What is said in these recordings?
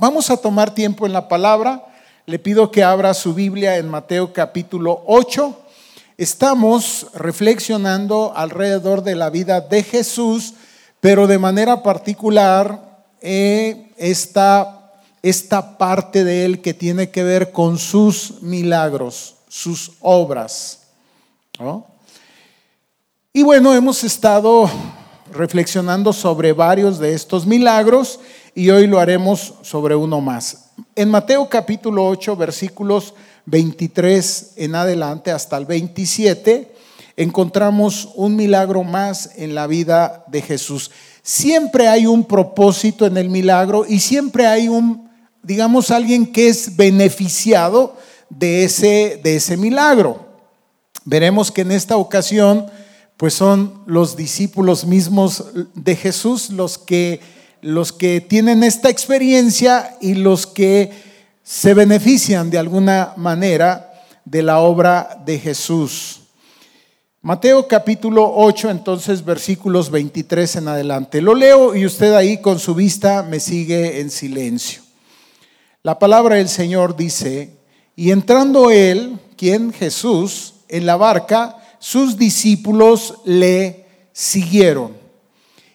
Vamos a tomar tiempo en la palabra. Le pido que abra su Biblia en Mateo capítulo 8. Estamos reflexionando alrededor de la vida de Jesús, pero de manera particular eh, esta, esta parte de él que tiene que ver con sus milagros, sus obras. Y bueno, hemos estado reflexionando sobre varios de estos milagros y hoy lo haremos sobre uno más. En Mateo capítulo 8, versículos 23 en adelante hasta el 27, encontramos un milagro más en la vida de Jesús. Siempre hay un propósito en el milagro y siempre hay un, digamos, alguien que es beneficiado de ese, de ese milagro. Veremos que en esta ocasión, pues son los discípulos mismos de Jesús los que los que tienen esta experiencia y los que se benefician de alguna manera de la obra de Jesús. Mateo capítulo 8, entonces versículos 23 en adelante. Lo leo y usted ahí con su vista me sigue en silencio. La palabra del Señor dice, y entrando él, quien Jesús, en la barca, sus discípulos le siguieron.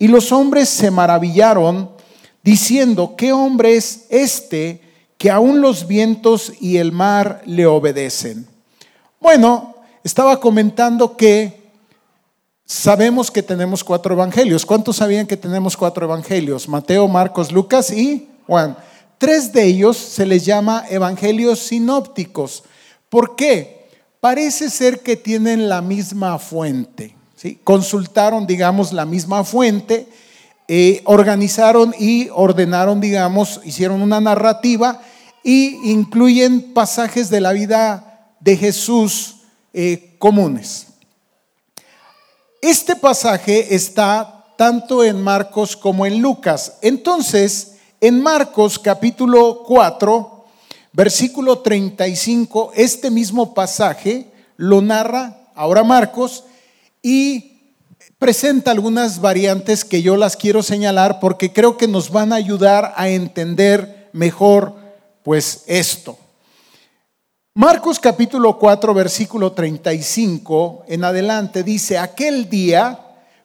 y los hombres se maravillaron diciendo, ¿qué hombre es este que aún los vientos y el mar le obedecen? Bueno, estaba comentando que sabemos que tenemos cuatro evangelios. ¿Cuántos sabían que tenemos cuatro evangelios? Mateo, Marcos, Lucas y Juan. Tres de ellos se les llama evangelios sinópticos. ¿Por qué? Parece ser que tienen la misma fuente. Consultaron, digamos, la misma fuente, eh, organizaron y ordenaron, digamos, hicieron una narrativa y incluyen pasajes de la vida de Jesús eh, comunes. Este pasaje está tanto en Marcos como en Lucas. Entonces, en Marcos capítulo 4, versículo 35, este mismo pasaje lo narra ahora Marcos y presenta algunas variantes que yo las quiero señalar porque creo que nos van a ayudar a entender mejor pues esto. Marcos capítulo 4 versículo 35 en adelante dice, aquel día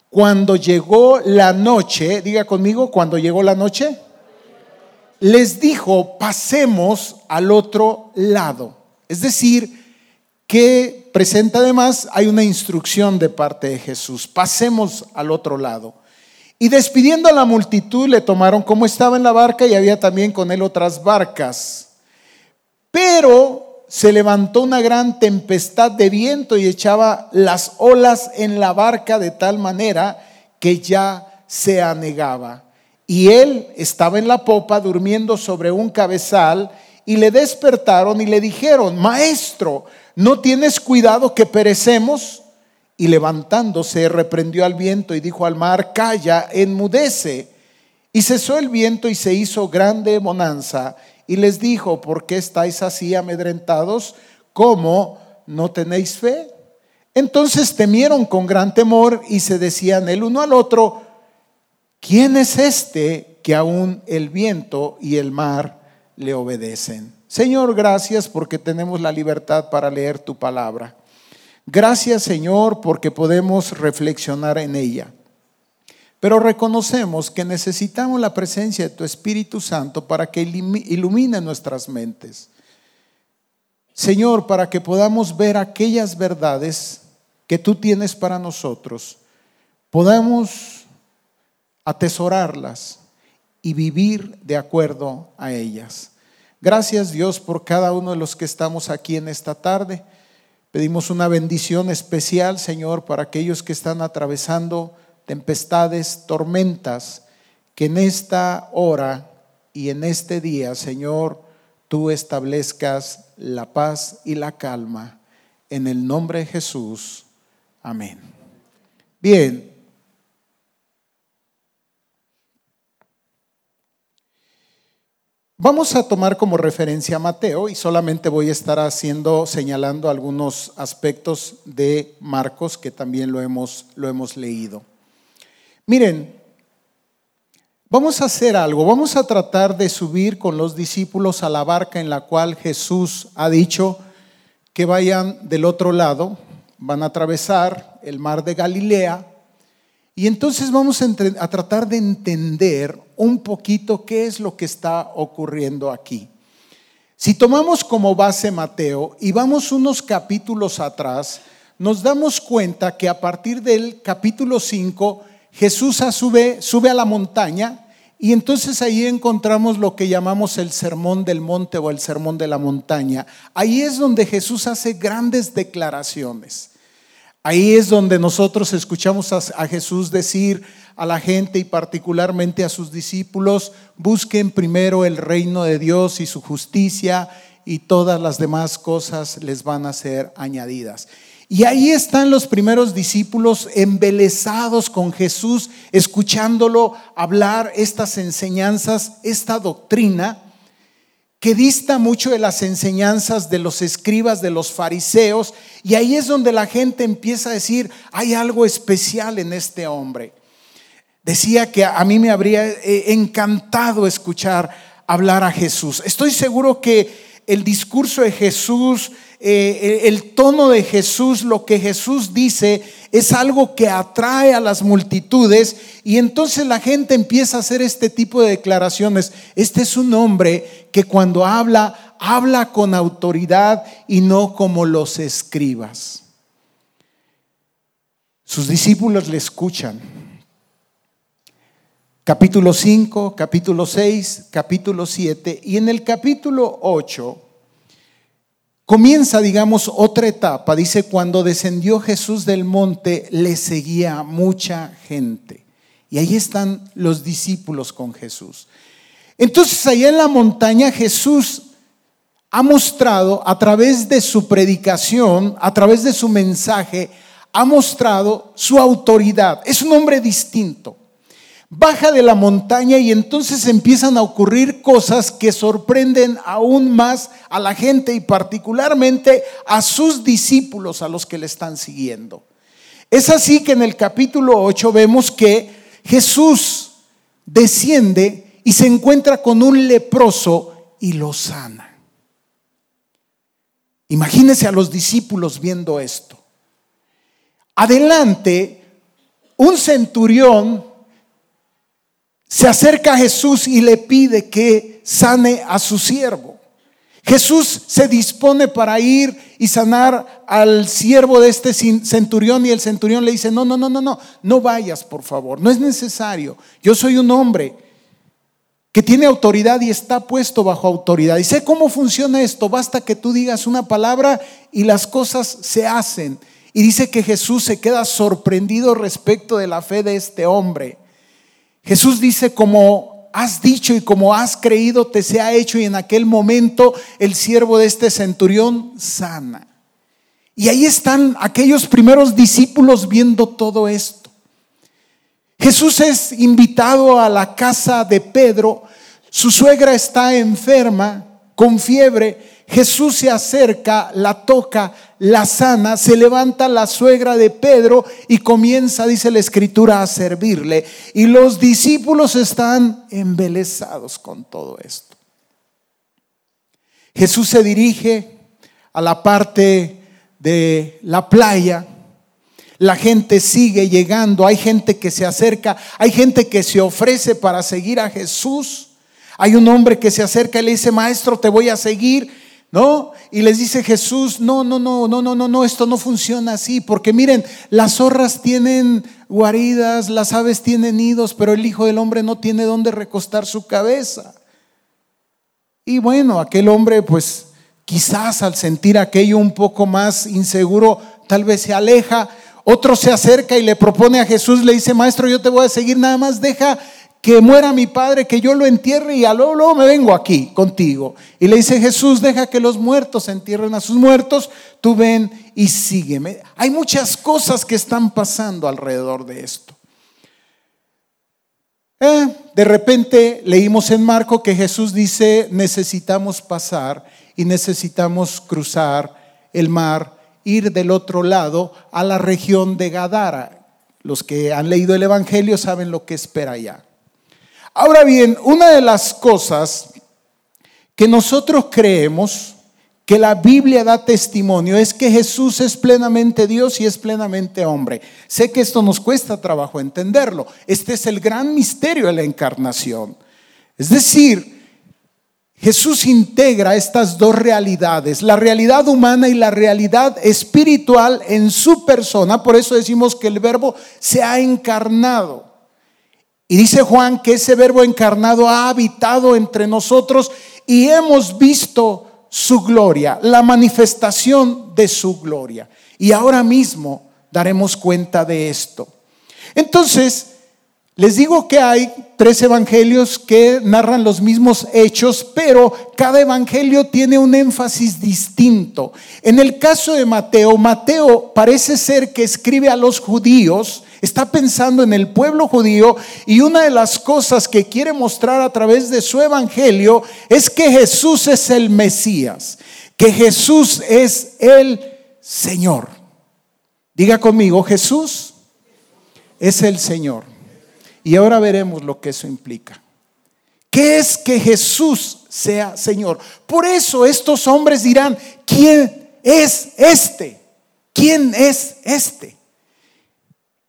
cuando llegó la noche, diga conmigo, cuando llegó la noche, les dijo, pasemos al otro lado. Es decir, que presenta además, hay una instrucción de parte de Jesús, pasemos al otro lado. Y despidiendo a la multitud, le tomaron como estaba en la barca y había también con él otras barcas. Pero se levantó una gran tempestad de viento y echaba las olas en la barca de tal manera que ya se anegaba. Y él estaba en la popa durmiendo sobre un cabezal y le despertaron y le dijeron, maestro, ¿no tienes cuidado que perecemos? Y levantándose, reprendió al viento y dijo al mar, calla, enmudece. Y cesó el viento y se hizo grande bonanza. Y les dijo, ¿por qué estáis así amedrentados? ¿Cómo no tenéis fe? Entonces temieron con gran temor y se decían el uno al otro, ¿quién es este que aún el viento y el mar le obedecen? Señor, gracias porque tenemos la libertad para leer tu palabra. Gracias, Señor, porque podemos reflexionar en ella. Pero reconocemos que necesitamos la presencia de tu Espíritu Santo para que ilumine nuestras mentes. Señor, para que podamos ver aquellas verdades que tú tienes para nosotros, podamos atesorarlas y vivir de acuerdo a ellas. Gracias Dios por cada uno de los que estamos aquí en esta tarde. Pedimos una bendición especial, Señor, para aquellos que están atravesando tempestades, tormentas, que en esta hora y en este día, Señor, tú establezcas la paz y la calma. En el nombre de Jesús. Amén. Bien. Vamos a tomar como referencia a Mateo y solamente voy a estar haciendo, señalando algunos aspectos de Marcos que también lo hemos, lo hemos leído. Miren, vamos a hacer algo, vamos a tratar de subir con los discípulos a la barca en la cual Jesús ha dicho que vayan del otro lado, van a atravesar el mar de Galilea y entonces vamos a, tratar de entender un poquito qué es lo que está ocurriendo aquí. Si tomamos como base Mateo y vamos unos capítulos atrás, nos damos cuenta que a partir del capítulo 5 Jesús sube, sube a la montaña y entonces ahí encontramos lo que llamamos el sermón del monte o el sermón de la montaña. Ahí es donde Jesús hace grandes declaraciones. Ahí es donde nosotros escuchamos a, Jesús decir a la gente y particularmente a sus discípulos, busquen primero el reino de Dios y su justicia y todas las demás cosas les van a ser añadidas. Y ahí están los primeros discípulos embelesados con Jesús, escuchándolo hablar estas enseñanzas, esta doctrina que dista mucho de las enseñanzas de los escribas, de los fariseos, y ahí es donde la gente empieza a decir, hay algo especial en este hombre. Decía que a mí me habría eh, encantado escuchar hablar a Jesús. Estoy seguro que el discurso de Jesús, eh, el tono de Jesús, lo que Jesús dice, es algo que atrae a las multitudes y entonces la gente empieza a hacer este tipo de declaraciones. Este es un hombre que cuando habla, habla con autoridad y no como los escribas. Sus discípulos le escuchan. Capítulo 5, capítulo 6, capítulo 7 y en el capítulo 8 Comienza, digamos, otra etapa. Dice, cuando descendió Jesús del monte, le seguía mucha gente. Y ahí están los discípulos con Jesús. Entonces, allá en la montaña, Jesús ha mostrado a través de su predicación, a través de su mensaje, ha mostrado su autoridad. Es un hombre distinto baja de la montaña y entonces empiezan a ocurrir cosas que sorprenden aún más a la gente y particularmente a sus discípulos, a los que le están siguiendo. Es así que en el capítulo 8 vemos que Jesús desciende y se encuentra con un leproso y lo sana. Imagínense a los discípulos viendo esto. Adelante, un centurión se acerca a Jesús y le pide que sane a su siervo. Jesús se dispone para ir y sanar al siervo de este centurión y el centurión le dice, no, no, no, no, no, no vayas por favor, no es necesario. Yo soy un hombre que tiene autoridad y está puesto bajo autoridad. Y sé cómo funciona esto, basta que tú digas una palabra y las cosas se hacen. Y dice que Jesús se queda sorprendido respecto de la fe de este hombre. Jesús dice, como has dicho y como has creído, te se ha hecho. Y en aquel momento el siervo de este centurión sana. Y ahí están aquellos primeros discípulos viendo todo esto. Jesús es invitado a la casa de Pedro. Su suegra está enferma, con fiebre. Jesús se acerca, la toca, la sana, se levanta la suegra de Pedro y comienza, dice la escritura, a servirle. Y los discípulos están embelesados con todo esto. Jesús se dirige a la parte de la playa. La gente sigue llegando, hay gente que se acerca, hay gente que se ofrece para seguir a Jesús. Hay un hombre que se acerca y le dice, maestro, te voy a seguir. Y les dice Jesús, no, no, no, no, no, no, no, esto no funciona así, porque miren, las zorras tienen guaridas, las aves tienen nidos, pero el Hijo del Hombre no tiene dónde recostar su cabeza. Y bueno, aquel hombre pues quizás al sentir aquello un poco más inseguro, tal vez se aleja, otro se acerca y le propone a Jesús, le dice, maestro, yo te voy a seguir, nada más deja que muera mi padre, que yo lo entierre y a luego, me vengo aquí contigo. Y le dice Jesús, deja que los muertos entierren a sus muertos, tú ven y sígueme. Hay muchas cosas que están pasando alrededor de esto. Eh, de repente leímos en Marco que Jesús dice, necesitamos pasar y necesitamos cruzar el mar, ir del otro lado a la región de Gadara. Los que han leído el Evangelio saben lo que espera allá. Ahora bien, una de las cosas que nosotros creemos que la Biblia da testimonio es que Jesús es plenamente Dios y es plenamente hombre. Sé que esto nos cuesta trabajo entenderlo. Este es el gran misterio de la encarnación. Es decir, Jesús integra estas dos realidades, la realidad humana y la realidad espiritual en su persona. Por eso decimos que el verbo se ha encarnado. Y dice Juan que ese verbo encarnado ha habitado entre nosotros y hemos visto su gloria, la manifestación de su gloria. Y ahora mismo daremos cuenta de esto. Entonces, les digo que hay tres evangelios que narran los mismos hechos, pero cada evangelio tiene un énfasis distinto. En el caso de Mateo, Mateo parece ser que escribe a los judíos está pensando en el pueblo judío y una de las cosas que quiere mostrar a través de su evangelio es que Jesús es el Mesías, que Jesús es el Señor. Diga conmigo, Jesús es el Señor. Y ahora veremos lo que eso implica. ¿Qué es que Jesús sea Señor? Por eso estos hombres dirán, ¿quién es este? ¿Quién es este?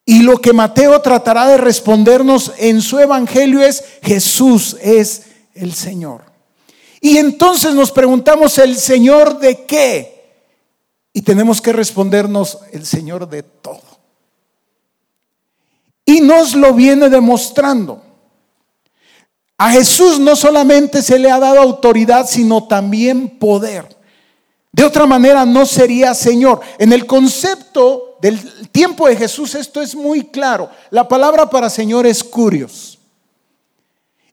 Y lo que Mateo tratará de respondernos en su evangelio es, Jesús es el Señor. Y entonces nos preguntamos, ¿el Señor de qué? Y tenemos que respondernos, el Señor de todo. Y nos lo viene demostrando. A Jesús no solamente se le ha dado autoridad, sino también poder. De otra manera no sería Señor. En el concepto del tiempo de Jesús esto es muy claro. La palabra para Señor es curios.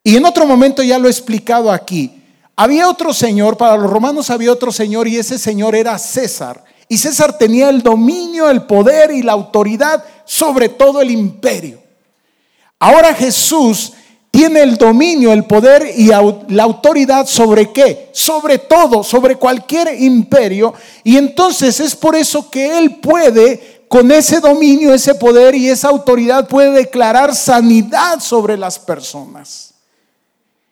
Y en otro momento ya lo he explicado aquí. Había otro Señor, para los romanos había otro Señor y ese Señor era César. Y César tenía el dominio, el poder y la autoridad sobre todo el imperio. Ahora Jesús tiene el dominio, el poder y la autoridad sobre qué? Sobre todo, sobre cualquier imperio. Y entonces es por eso que Él puede con ese dominio, ese poder y esa autoridad puede declarar sanidad sobre las personas.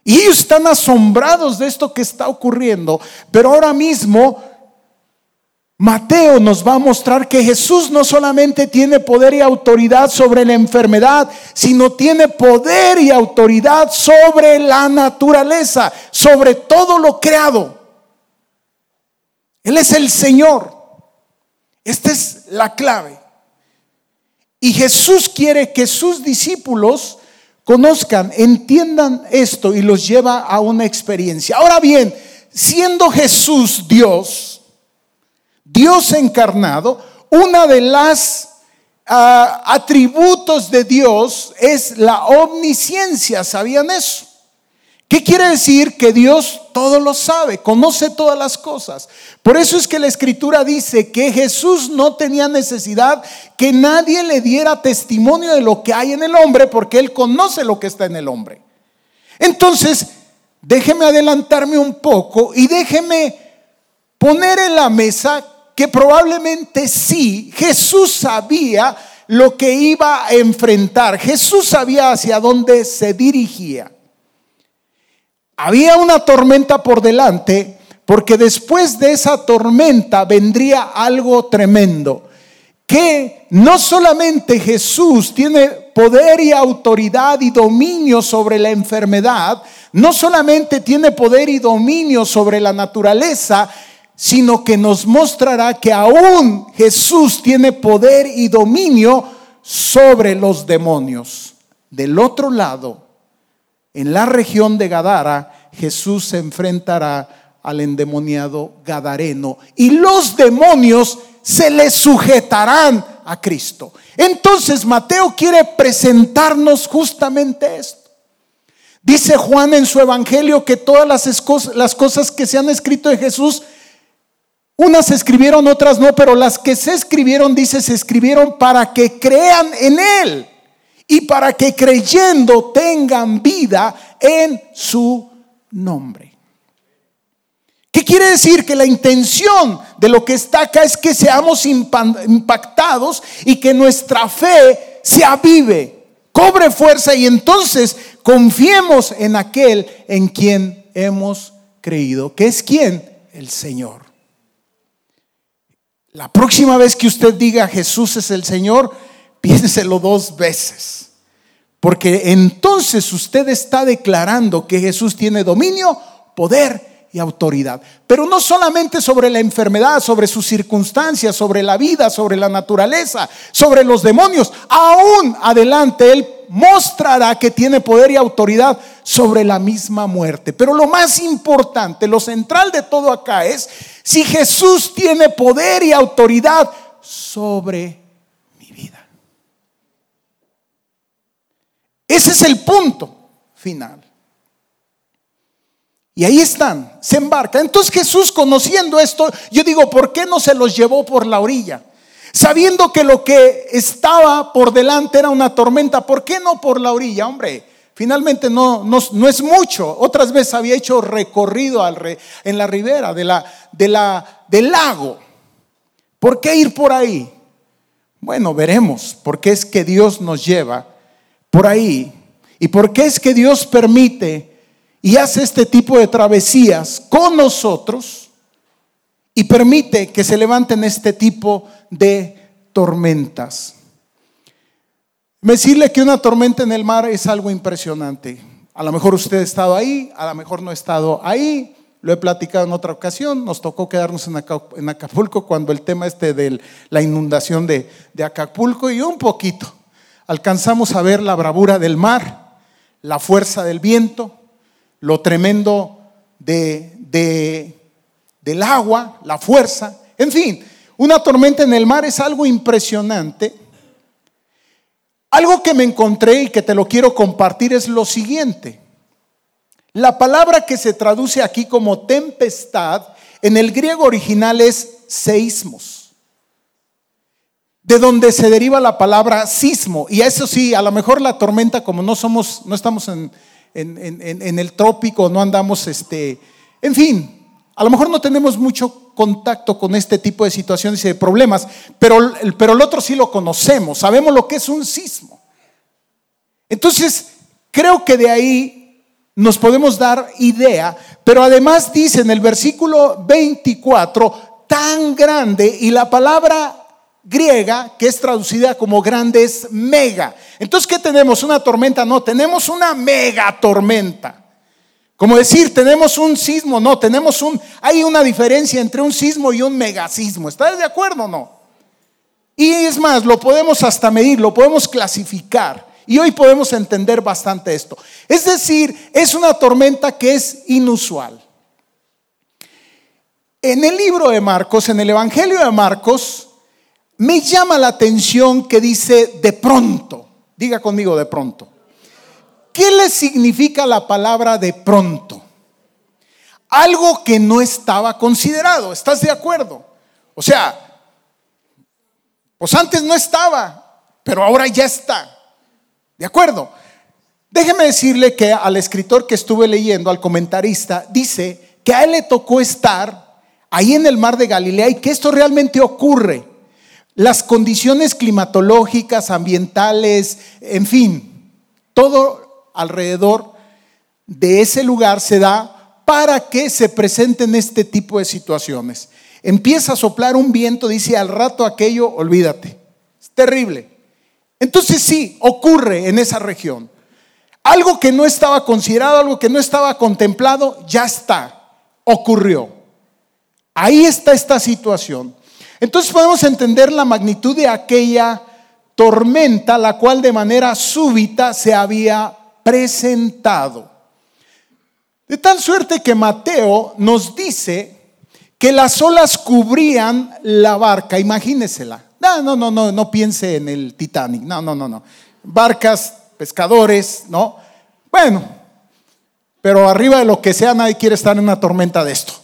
Y ellos están asombrados de esto que está ocurriendo, pero ahora mismo Mateo nos va a mostrar que Jesús no solamente tiene poder y autoridad sobre la enfermedad, sino tiene poder y autoridad sobre la naturaleza, sobre todo lo creado. Él es el Señor. Esta es la clave. Y Jesús quiere que sus discípulos conozcan, entiendan esto y los lleva a una experiencia. Ahora bien, siendo Jesús Dios, Dios encarnado, una de las ah, atributos de Dios es la omnisciencia, ¿sabían eso? ¿Qué quiere decir? Que Dios todo lo sabe, conoce todas las cosas. Por eso es que la escritura dice que Jesús no tenía necesidad que nadie le diera testimonio de lo que hay en el hombre, porque Él conoce lo que está en el hombre. Entonces, déjeme adelantarme un poco y déjeme poner en la mesa que probablemente sí, Jesús sabía lo que iba a enfrentar. Jesús sabía hacia dónde se dirigía. Había una tormenta por delante porque después de esa tormenta vendría algo tremendo. Que no solamente Jesús tiene poder y autoridad y dominio sobre la enfermedad, no solamente tiene poder y dominio sobre la naturaleza, sino que nos mostrará que aún Jesús tiene poder y dominio sobre los demonios. Del otro lado, en la región de Gadara, Jesús se enfrentará al endemoniado Gadareno y los demonios se le sujetarán a Cristo. Entonces Mateo quiere presentarnos justamente esto. Dice Juan en su evangelio que todas las, las cosas que se han escrito de Jesús, unas se escribieron, otras no, pero las que se escribieron, dice, se escribieron para que crean en Él y para que creyendo tengan vida en su nombre. ¿Qué quiere decir? Que la intención de lo que está acá es que seamos impactados y que nuestra fe se avive, cobre fuerza y entonces confiemos en aquel en quien hemos creído, que es quien? El Señor. La próxima vez que usted diga Jesús es el Señor, piénselo dos veces. Porque entonces usted está declarando que Jesús tiene dominio, poder y autoridad. Pero no solamente sobre la enfermedad, sobre sus circunstancias, sobre la vida, sobre la naturaleza, sobre los demonios. Aún adelante Él mostrará que tiene poder y autoridad sobre la misma muerte. Pero lo más importante, lo central de todo acá es si Jesús tiene poder y autoridad sobre Ese es el punto final. Y ahí están, se embarca. Entonces Jesús conociendo esto, yo digo, ¿por qué no se los llevó por la orilla? Sabiendo que lo que estaba por delante era una tormenta, ¿por qué no por la orilla? Hombre, finalmente no, no, es mucho. Otras veces había hecho recorrido al en la ribera de la, de la, del lago. ¿Por qué ir por ahí? Bueno, veremos, porque es que Dios nos lleva por ahí. ¿Y por qué es que Dios permite y hace este tipo de travesías con nosotros y permite que se levanten este tipo de tormentas? Decirle que una tormenta en el mar es algo impresionante. A lo mejor usted ha estado ahí, a lo mejor no ha estado ahí. Lo he platicado en otra ocasión. Nos tocó quedarnos en Acapulco cuando el tema este de la inundación de Acapulco y un poquito alcanzamos a ver la bravura del mar, la fuerza del viento, lo tremendo de, del agua, la fuerza, en fin, una tormenta en el mar es algo impresionante. Algo que me encontré y que te lo quiero compartir es lo siguiente. La palabra que se traduce aquí como tempestad en el griego original es seismos de donde se deriva la palabra sismo. Y eso sí, a lo mejor la tormenta, como no somos, no estamos en, el trópico, no andamos, este, en fin, a lo mejor no tenemos mucho contacto con este tipo de situaciones y de problemas, pero, pero el otro sí lo conocemos, sabemos lo que es un sismo. Entonces, creo que de ahí nos podemos dar idea, pero además dice en el versículo 24, tan grande, y la palabra griega que es traducida como grandes mega. Entonces, ¿qué tenemos? ¿Una tormenta? No, tenemos una mega tormenta. Como decir, tenemos un sismo, no, tenemos un, hay una diferencia entre un sismo y un megasismo. ¿Estás de acuerdo o no? Y es más, lo podemos hasta medir, lo podemos clasificar. Y hoy podemos entender bastante esto. Es decir, es una tormenta que es inusual. En el libro de Marcos, en el Evangelio de Marcos, me llama la atención que dice de pronto. Diga conmigo de pronto. ¿Qué le significa la palabra de pronto? Algo que no estaba considerado. ¿Estás de acuerdo? O sea, pues antes no estaba, pero ahora ya está. ¿De acuerdo? Déjeme decirle que al escritor que estuve leyendo, al comentarista, dice que a él le tocó estar ahí en el mar de Galilea y que esto realmente ocurre. Las condiciones climatológicas, ambientales, en fin, todo alrededor de ese lugar se da para que se presenten este tipo de situaciones. Empieza a soplar un viento, dice al rato aquello, olvídate. Es terrible. Entonces sí, ocurre en esa región. Algo que no estaba considerado, algo que no estaba contemplado, ya está, ocurrió. Ahí está esta situación. Entonces podemos entender la magnitud de aquella tormenta, la cual de manera súbita se había presentado. De tal suerte que Mateo nos dice que las olas cubrían la barca, imagínesela. No, no, no, no, no piense en el Titanic, no, no, no, no. Barcas, pescadores, ¿no? Bueno, pero arriba de lo que sea nadie quiere estar en una tormenta de esto.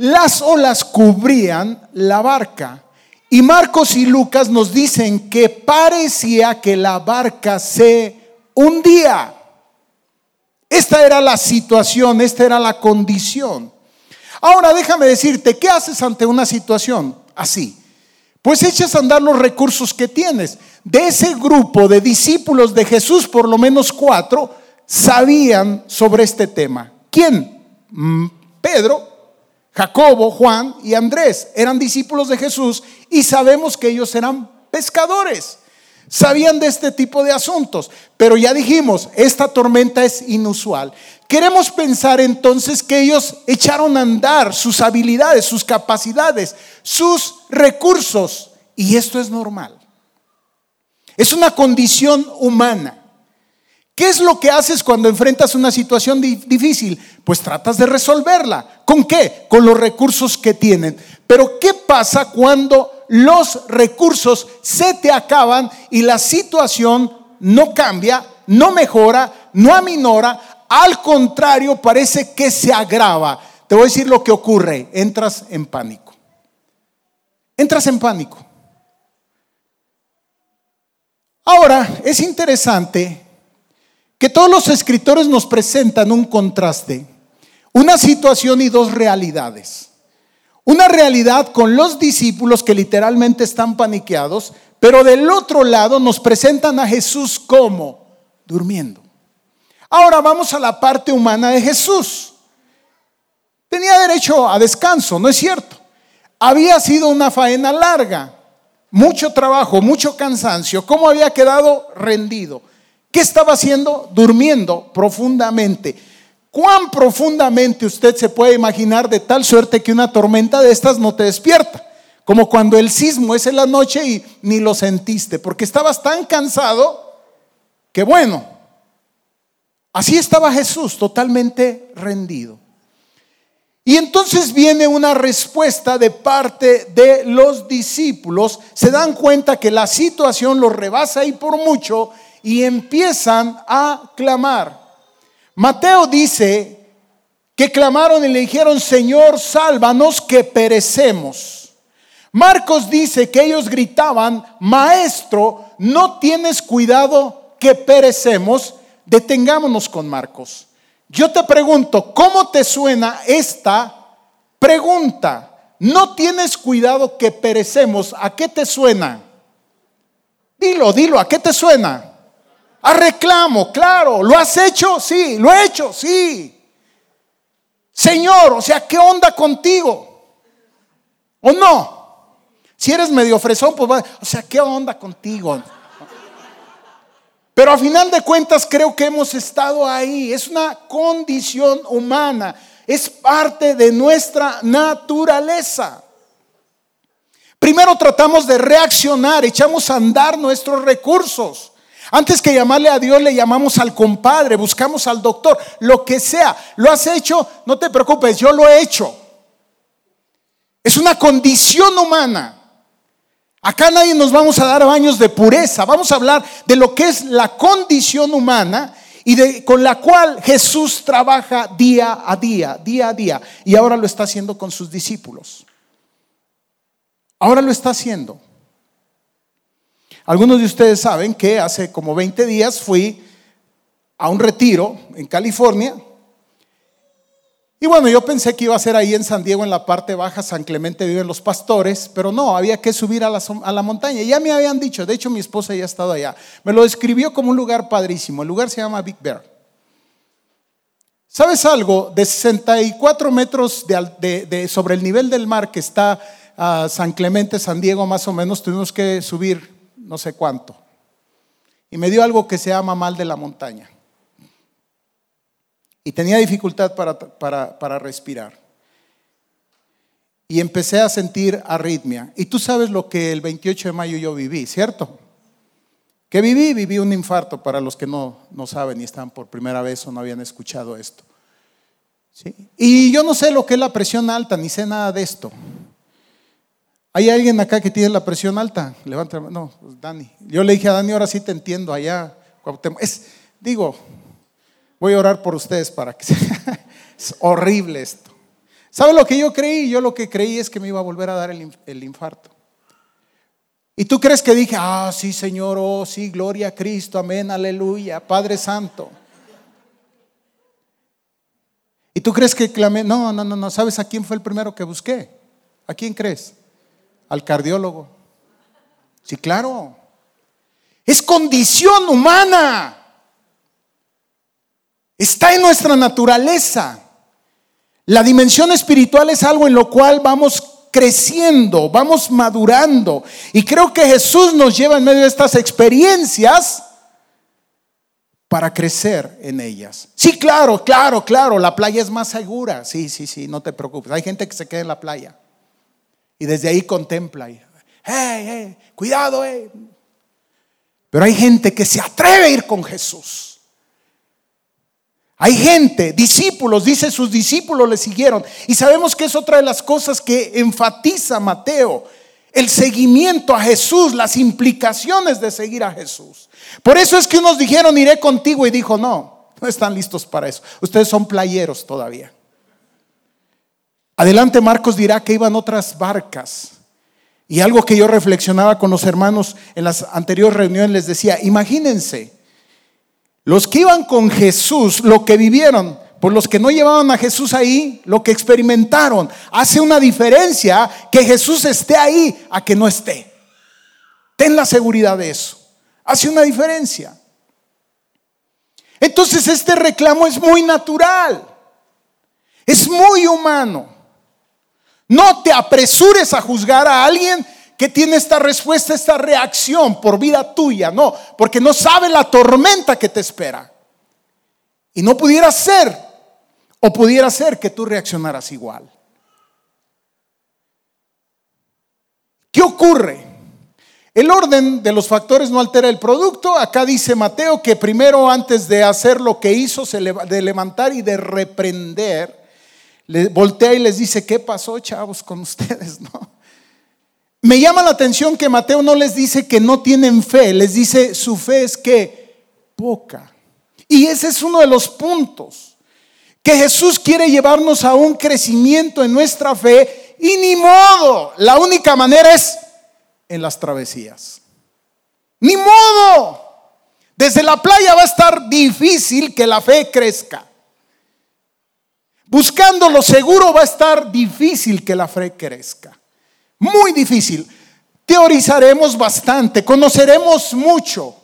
Las olas cubrían la barca y Marcos y Lucas nos dicen que parecía que la barca se hundía. Esta era la situación, esta era la condición. Ahora déjame decirte, ¿qué haces ante una situación así? Pues echas a andar los recursos que tienes. De ese grupo de discípulos de Jesús, por lo menos cuatro, sabían sobre este tema. ¿Quién? Mm, Pedro, Jacobo, Juan y Andrés eran discípulos de Jesús y sabemos que ellos eran pescadores. Sabían de este tipo de asuntos, pero ya dijimos, esta tormenta es inusual. Queremos pensar entonces que ellos echaron a andar sus habilidades, sus capacidades, sus recursos, y esto es normal. Es una condición humana. ¿Qué es lo que haces cuando enfrentas una situación difícil? Pues tratas de resolverla. ¿Con qué? Con los recursos que tienen. Pero ¿qué pasa cuando los recursos se te acaban y la situación no cambia, no mejora, no aminora, al contrario, parece que se agrava. Te voy a decir lo que ocurre, entras en pánico. Entras en pánico. Ahora, es interesante que todos los escritores nos presentan un contraste, una situación y dos realidades. Una realidad con los discípulos que literalmente están paniqueados, pero del otro lado nos presentan a Jesús como durmiendo. Ahora vamos a la parte humana de Jesús. Tenía derecho a descanso, ¿no es cierto? Había sido una faena larga, mucho trabajo, mucho cansancio. ¿Cómo había quedado rendido? ¿Qué estaba haciendo? Durmiendo profundamente. ¿Cuán profundamente usted se puede imaginar de tal suerte que una tormenta de estas no te despierta? Como cuando el sismo es en la noche y ni lo sentiste, porque estabas tan cansado que bueno, así estaba Jesús, totalmente rendido. Y entonces viene una respuesta de parte de los discípulos, se dan cuenta que la situación los rebasa y por mucho y empiezan a clamar. Mateo dice que clamaron y le dijeron, Señor, sálvanos que perecemos. Marcos dice que ellos gritaban, Maestro, no tienes cuidado que perecemos. Detengámonos con Marcos. Yo te pregunto, ¿cómo te suena esta pregunta? No tienes cuidado que perecemos. ¿A qué te suena? Dilo, dilo, ¿a qué te suena? A reclamo, claro. ¿Lo has hecho? Sí. ¿Lo he hecho? Sí. Señor, o sea, ¿qué onda contigo? ¿O no? Si eres medio fresón, pues o sea, ¿qué onda contigo? Pero a final de cuentas creo que hemos estado ahí. Es una condición humana. Es parte de nuestra naturaleza. Primero tratamos de reaccionar, echamos a andar nuestros recursos. Antes que llamarle a Dios, le llamamos al compadre, buscamos al doctor, lo que sea. ¿Lo has hecho? No te preocupes, yo lo he hecho. Es una condición humana. Acá nadie nos vamos a dar baños de pureza. Vamos a hablar de lo que es la condición humana y de, con la cual Jesús trabaja día a día, día a día. Y ahora lo está haciendo con sus discípulos. Ahora lo está haciendo. Algunos de ustedes saben que hace como 20 días fui a un retiro en California. Y bueno, yo pensé que iba a ser ahí en San Diego, en la parte baja, San Clemente viven los pastores, pero no, había que subir a la, a la montaña. Ya me habían dicho, de hecho mi esposa ya ha estado allá, me lo describió como un lugar padrísimo. El lugar se llama Big Bear. ¿Sabes algo? De 64 metros de, sobre el nivel del mar que está San Clemente, San Diego más o menos, tuvimos que subir no sé cuánto. Y me dio algo que se llama mal de la montaña. Y tenía dificultad para, para, respirar. Y empecé a sentir arritmia. Y tú sabes lo que el 28 de mayo yo viví, ¿cierto? Que viví, viví un infarto para los que no, no saben y están por primera vez o no habían escuchado esto. ¿Sí? Y yo no sé lo que es la presión alta, ni sé nada de esto. ¿Hay alguien acá que tiene la presión alta? Levanta No, pues Dani. Yo le dije a Dani, ahora sí te entiendo allá. Es, digo, Voy a orar por ustedes para que... es horrible esto. ¿Sabe lo que yo creí? Yo lo que creí es que me iba a volver a dar el, infarto. ¿Y tú crees que dije, ah, sí, Señor, oh, sí, gloria a Cristo, amén, aleluya, Padre Santo? ¿Y tú crees que clamé? No, no, no, no. ¿Sabes a quién fue el primero que busqué? ¿A quién crees? Al cardiólogo. Sí, claro. Es condición humana. Está en nuestra naturaleza. La dimensión espiritual es algo en lo cual vamos creciendo, vamos madurando. Y creo que Jesús nos lleva en medio de estas experiencias para crecer en ellas. Sí, claro, claro, claro, la playa es más segura. Sí, sí, sí, no te preocupes. Hay gente que se queda en la playa y desde ahí contempla. hey, hey, cuidado, hey. Pero hay gente que se atreve a ir con Jesús. Hay gente, discípulos, dice sus discípulos le siguieron. Y sabemos que es otra de las cosas que enfatiza Mateo el seguimiento a Jesús, las implicaciones de seguir a Jesús. Por eso es que unos dijeron, iré contigo y dijo, no, no están listos para eso. Ustedes son playeros todavía. Adelante Marcos dirá que iban otras barcas. Y algo que yo reflexionaba con los hermanos en las anteriores reuniones les decía, imagínense, los que iban con Jesús, lo que vivieron, por los que no llevaban a Jesús ahí, lo que experimentaron, hace una diferencia que Jesús esté ahí a que no esté. Ten la seguridad de eso. Hace una diferencia. Entonces este reclamo es muy natural. Es muy humano. No te apresures a juzgar a alguien que tiene esta respuesta, esta reacción por vida tuya. No, porque no sabe la tormenta que te espera. Y no pudiera ser o pudiera ser que tú reaccionaras igual. ¿Qué ocurre? El orden de los factores no altera el producto. Acá dice Mateo que primero antes de hacer lo que hizo, de levantar y de reprender, voltea y les dice, ¿qué pasó chavos con ustedes? ¿No? Me llama la atención que Mateo no les dice que no tienen fe, les dice su fe es que poca. Y ese es uno de los puntos que Jesús quiere llevarnos a un crecimiento en nuestra fe y ni modo, la única manera es en las travesías. Ni modo. Desde la playa va a estar difícil que la fe crezca. Buscando lo seguro va a estar difícil que la fe crezca. Muy difícil. Teorizaremos bastante, conoceremos mucho.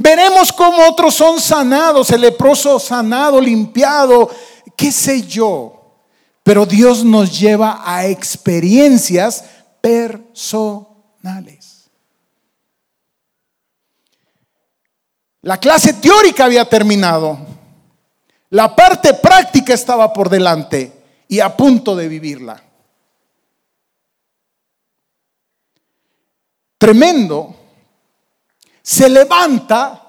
Veremos cómo otros son sanados, el leproso sanado, limpiado, qué sé yo. Pero Dios nos lleva a experiencias personales. La clase teórica había terminado. La parte práctica estaba por delante y a punto de vivirla. Tremendo. Se levanta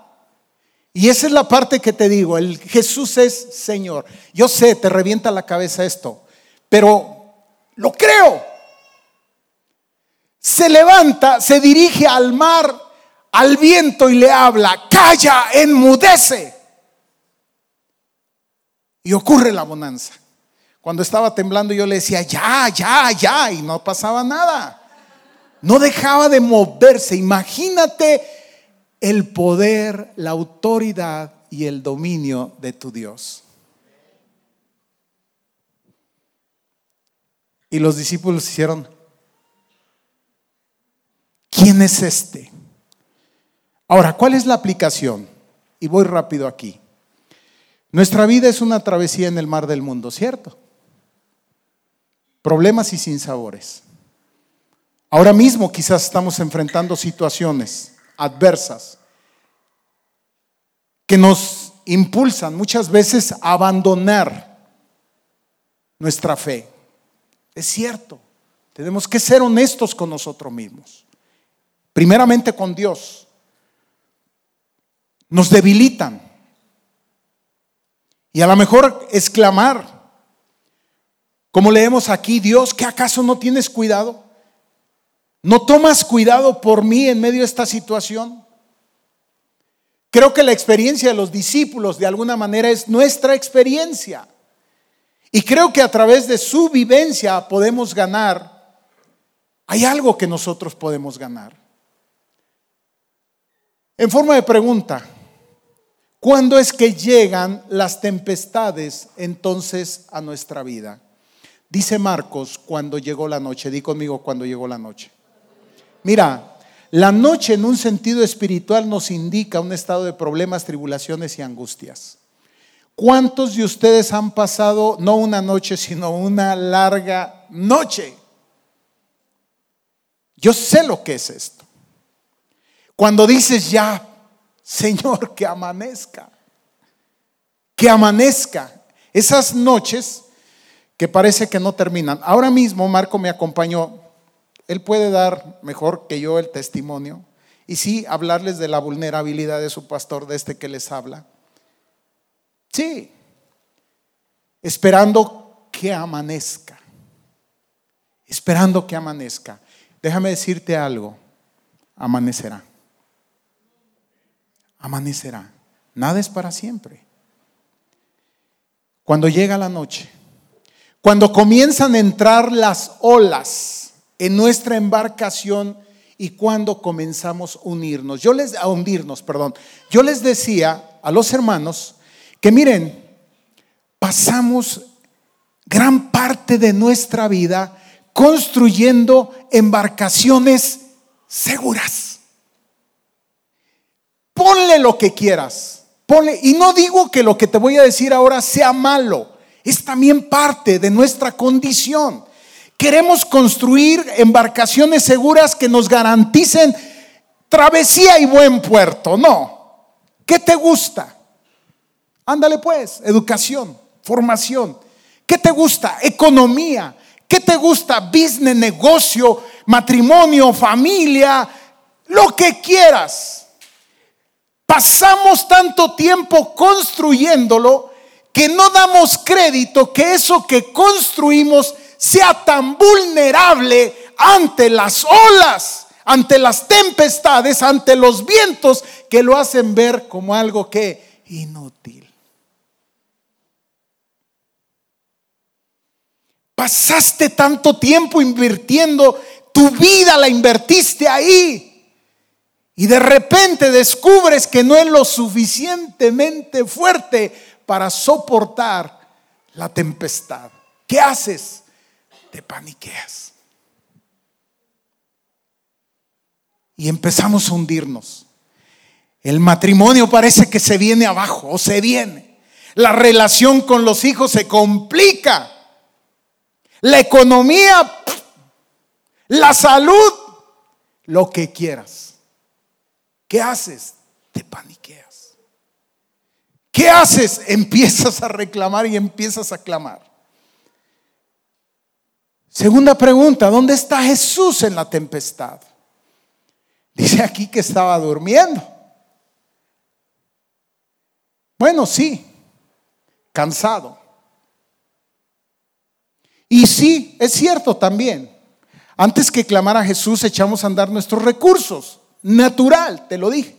y esa es la parte que te digo, el Jesús es Señor. Yo sé, te revienta la cabeza esto, pero lo creo. Se levanta, se dirige al mar, al viento y le habla, calla, enmudece. Y ocurre la bonanza. Cuando estaba temblando yo le decía, ya, ya, ya, y no pasaba nada. No dejaba de moverse. Imagínate el poder, la autoridad y el dominio de tu Dios. Y los discípulos hicieron, ¿quién es este? Ahora, ¿cuál es la aplicación? Y voy rápido aquí. Nuestra vida es una travesía en el mar del mundo, ¿cierto? Problemas y sinsabores. Ahora mismo quizás estamos enfrentando situaciones adversas que nos impulsan muchas veces a abandonar nuestra fe. Es cierto, tenemos que ser honestos con nosotros mismos. Primeramente con Dios. Nos debilitan. Y a lo mejor exclamar, como leemos aquí, Dios, ¿que acaso no tienes cuidado? ¿No tomas cuidado por mí en medio de esta situación? Creo que la experiencia de los discípulos de alguna manera es nuestra experiencia. Y creo que a través de su vivencia podemos ganar. Hay algo que nosotros podemos ganar. En forma de pregunta, ¿cuándo es que llegan las tempestades entonces a nuestra vida? Dice Marcos, cuando llegó la noche. Di conmigo, cuando llegó la noche. Mira, la noche en un sentido espiritual nos indica un estado de problemas, tribulaciones y angustias. ¿Cuántos de ustedes han pasado no una noche, sino una larga noche? Yo sé lo que es esto. Cuando dices ya, Señor, que amanezca, que amanezca. Esas noches que parece que no terminan. Ahora mismo Marco me acompañó. Él puede dar mejor que yo el testimonio y sí hablarles de la vulnerabilidad de su pastor, de este que les habla. Sí, esperando que amanezca, esperando que amanezca. Déjame decirte algo, amanecerá, amanecerá. Nada es para siempre. Cuando llega la noche, cuando comienzan a entrar las olas en nuestra embarcación y cuando comenzamos a unirnos. Yo les a hundirnos, perdón. Yo les decía a los hermanos que miren, pasamos gran parte de nuestra vida construyendo embarcaciones seguras. Ponle lo que quieras. Ponle y no digo que lo que te voy a decir ahora sea malo es también parte de nuestra condición. Queremos construir embarcaciones seguras que nos garanticen travesía y buen puerto. No. ¿Qué te gusta? Ándale pues, educación, formación. ¿Qué te gusta? Economía. ¿Qué te gusta? Business, negocio, matrimonio, familia, lo que quieras. Pasamos tanto tiempo construyéndolo que no damos crédito que eso que construimos sea tan vulnerable ante las olas, ante las tempestades, ante los vientos que lo hacen ver como algo que inútil. Pasaste tanto tiempo invirtiendo, tu vida la invertiste ahí. Y de repente descubres que no es lo suficientemente fuerte para soportar la tempestad. ¿Qué haces? Te paniqueas. Y empezamos a hundirnos. El matrimonio parece que se viene abajo o se viene. La relación con los hijos se complica. La economía, la salud, lo que quieras. ¿Qué haces? Te paniqueas. ¿Qué haces? Empiezas a reclamar y empiezas a clamar. Segunda pregunta, ¿dónde está Jesús en la tempestad? Dice aquí que estaba durmiendo. Bueno, sí, cansado. Y sí, es cierto también. Antes que clamar a Jesús, echamos a andar nuestros recursos. Natural, te lo dije.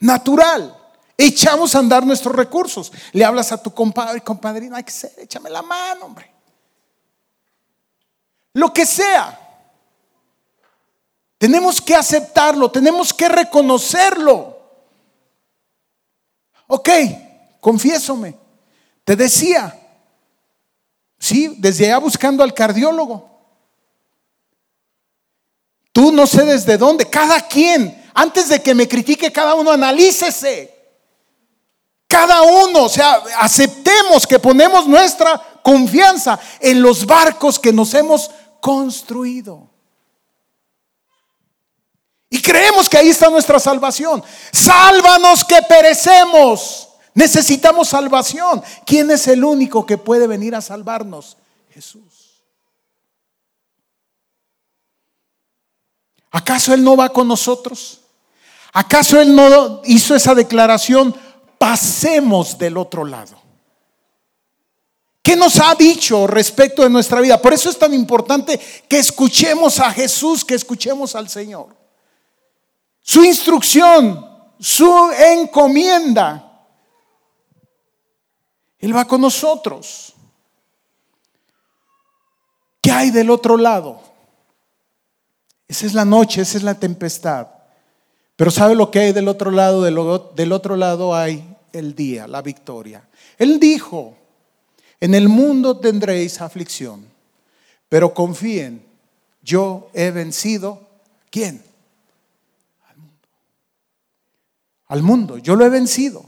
Natural. Echamos a andar nuestros recursos. Le hablas a tu compadre, compadrina, hay que ser, échame la mano, hombre. Lo que sea. Tenemos que aceptarlo, tenemos que reconocerlo. Ok, confiésome. Te decía, sí, desde allá buscando al cardiólogo. Tú no sé desde dónde, cada quien, antes de que me critique, cada uno analícese. Cada uno, o sea, aceptemos que ponemos nuestra confianza en los barcos que nos hemos construido. Y creemos que ahí está nuestra salvación. Sálvanos que perecemos. Necesitamos salvación. ¿Quién es el único que puede venir a salvarnos? Jesús. ¿Acaso Él no va con nosotros? ¿Acaso Él no hizo esa declaración? pasemos del otro lado. ¿Qué nos ha dicho respecto de nuestra vida? Por eso es tan importante que escuchemos a Jesús, que escuchemos al Señor. Su instrucción su encomienda, Él va con nosotros. ¿Qué hay del otro lado? Esa es la noche, esa es la tempestad. Pero ¿sabe lo que hay del otro lado? Del, otro lado hay el día, la victoria. Él dijo, en el mundo tendréis aflicción, pero confíen, yo he vencido, ¿quién? Al mundo. Al mundo, yo lo he vencido.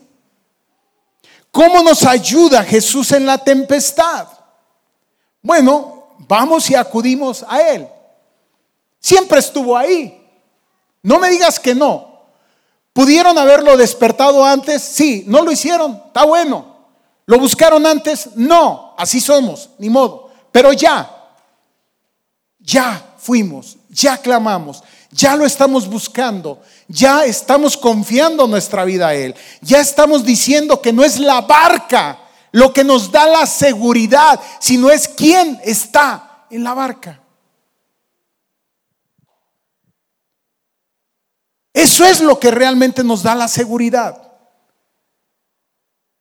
¿Cómo nos ayuda Jesús en la tempestad? Bueno, vamos y acudimos a Él. Siempre estuvo ahí. No me digas que no. ¿Pudieron haberlo despertado antes? Sí. ¿No lo hicieron? Está bueno. ¿Lo buscaron antes? No. Así somos, ni modo. Pero ya, ya fuimos, ya clamamos, ya lo estamos buscando, ya estamos confiando nuestra vida a Él. Ya estamos diciendo que no es la barca lo que nos da la seguridad, sino es quién está en la barca. Eso es lo que realmente nos da la seguridad.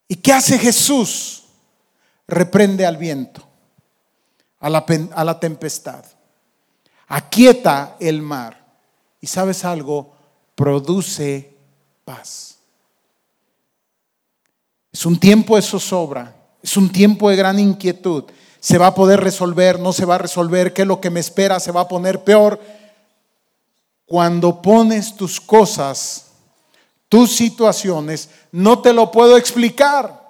¿Y qué hace Jesús? Reprende al viento, a la, a la tempestad, aquieta el mar. Y sabes algo, produce paz. Es un tiempo de zozobra, es un tiempo de gran inquietud. ¿Se va a poder resolver? ¿No se va a resolver? ¿Qué es lo que me espera? ¿Se va a poner peor? Cuando pones tus cosas, tus situaciones, no te lo puedo explicar.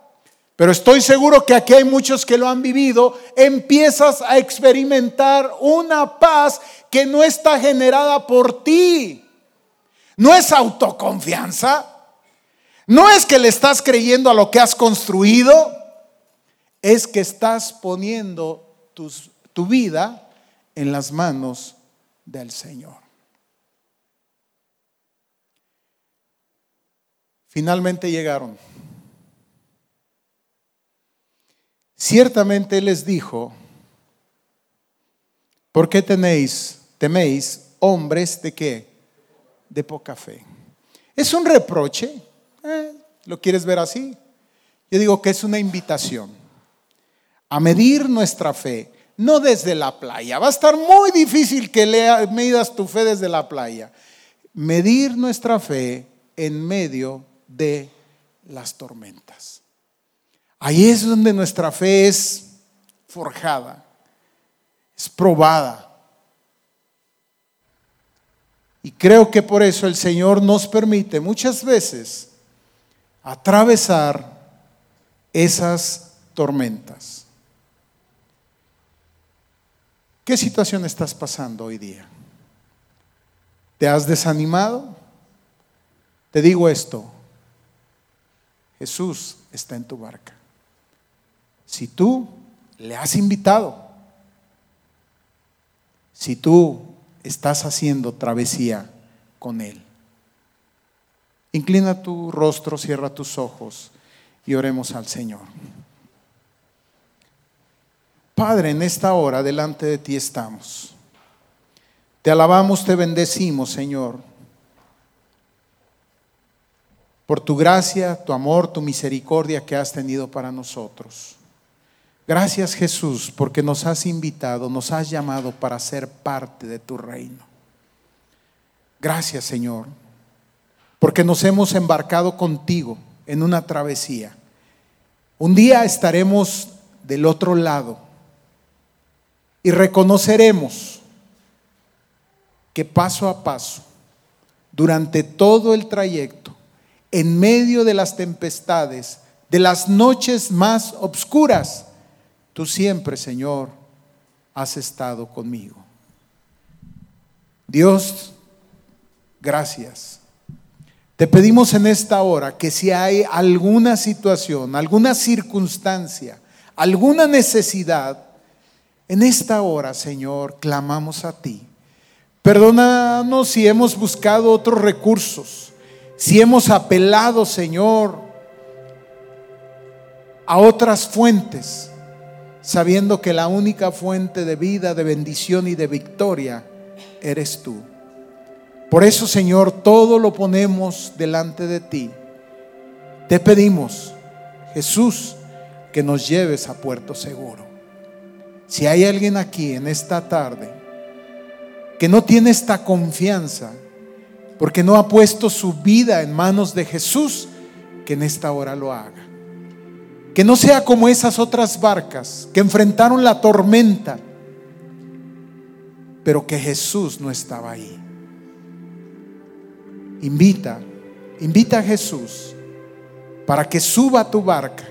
Pero estoy seguro que aquí hay muchos que lo han vivido. Empiezas a experimentar una paz que no está generada por ti. No es autoconfianza. No es que le estás creyendo a lo que has construido. Es que estás poniendo tu vida en las manos del Señor. Finalmente llegaron. Ciertamente les dijo, ¿por qué tenéis, teméis hombres de qué? De poca fe. ¿Es un reproche? Eh, ¿Lo quieres ver así? Yo digo que es una invitación a medir nuestra fe, no desde la playa. Va a estar muy difícil que lea, midas tu fe desde la playa. Medir nuestra fe en medio de las tormentas. Ahí es donde nuestra fe es forjada, es probada. Y creo que por eso el Señor nos permite muchas veces atravesar esas tormentas. ¿Qué situación estás pasando hoy día? ¿Te has desanimado? Te digo esto, Jesús está en tu barca. Si tú le has invitado, si tú estás haciendo travesía con Él, inclina tu rostro, cierra tus ojos y oremos al Señor. Padre, en esta hora delante de ti estamos. Te alabamos, te bendecimos, Señor por tu gracia, tu amor, tu misericordia que has tenido para nosotros. Gracias Jesús porque nos has invitado, nos has llamado para ser parte de tu reino. Gracias Señor porque nos hemos embarcado contigo en una travesía. Un día estaremos del otro lado y reconoceremos que paso a paso, durante todo el trayecto, en medio de las tempestades, de las noches más obscuras, tú siempre, Señor, has estado conmigo. Dios, gracias. Te pedimos en esta hora que si hay alguna situación, alguna circunstancia, alguna necesidad, en esta hora, Señor, clamamos a ti. Perdónanos si hemos buscado otros recursos si hemos apelado, Señor, a otras fuentes, sabiendo que la única fuente de vida, de bendición y de victoria eres tú. Por eso, Señor, todo lo ponemos delante de ti. Te pedimos, Jesús, que nos lleves a puerto seguro. Si hay alguien aquí en esta tarde que no tiene esta confianza, porque no ha puesto su vida en manos de Jesús, que en esta hora lo haga. Que no sea como esas otras barcas que enfrentaron la tormenta, pero que Jesús no estaba ahí. Invita, invita a Jesús para que suba a tu barca,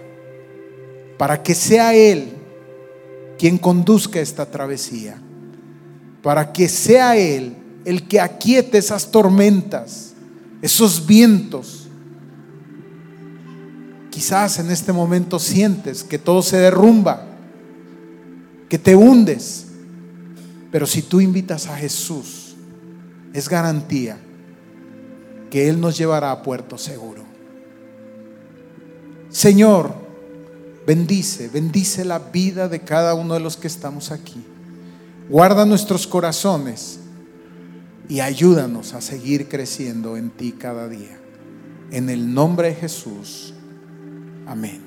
para que sea Él quien conduzca esta travesía, para que sea Él el que aquiete esas tormentas, esos vientos. Quizás en este momento sientes que todo se derrumba, que te hundes, pero si tú invitas a Jesús, es garantía que Él nos llevará a puerto seguro. Señor, bendice, bendice la vida de cada uno de los que estamos aquí. Guarda nuestros corazones y ayúdanos a seguir creciendo en ti cada día. En el nombre de Jesús. Amén.